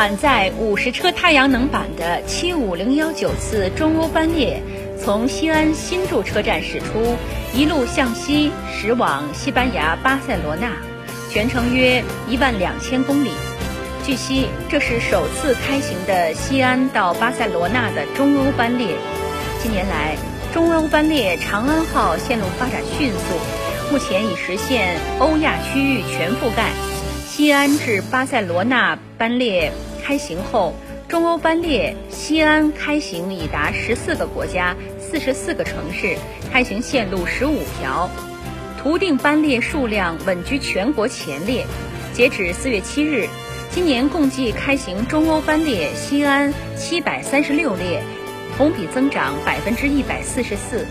满载五十车太阳能板的七五零幺九次中欧班列从西安新筑车站驶出，一路向西驶往西班牙巴塞罗那，全程约一万两千公里。据悉，这是首次开行的西安到巴塞罗那的中欧班列。近年来，中欧班列长安号线路发展迅速，目前已实现欧亚区域全覆盖。西安至巴塞罗那班列开行后，中欧班列西安开行已达十四个国家、四十四个城市，开行线路十五条，图定班列数量稳居全国前列。截止四月七日，今年共计开行中欧班列西安七百三十六列，同比增长百分之一百四十四。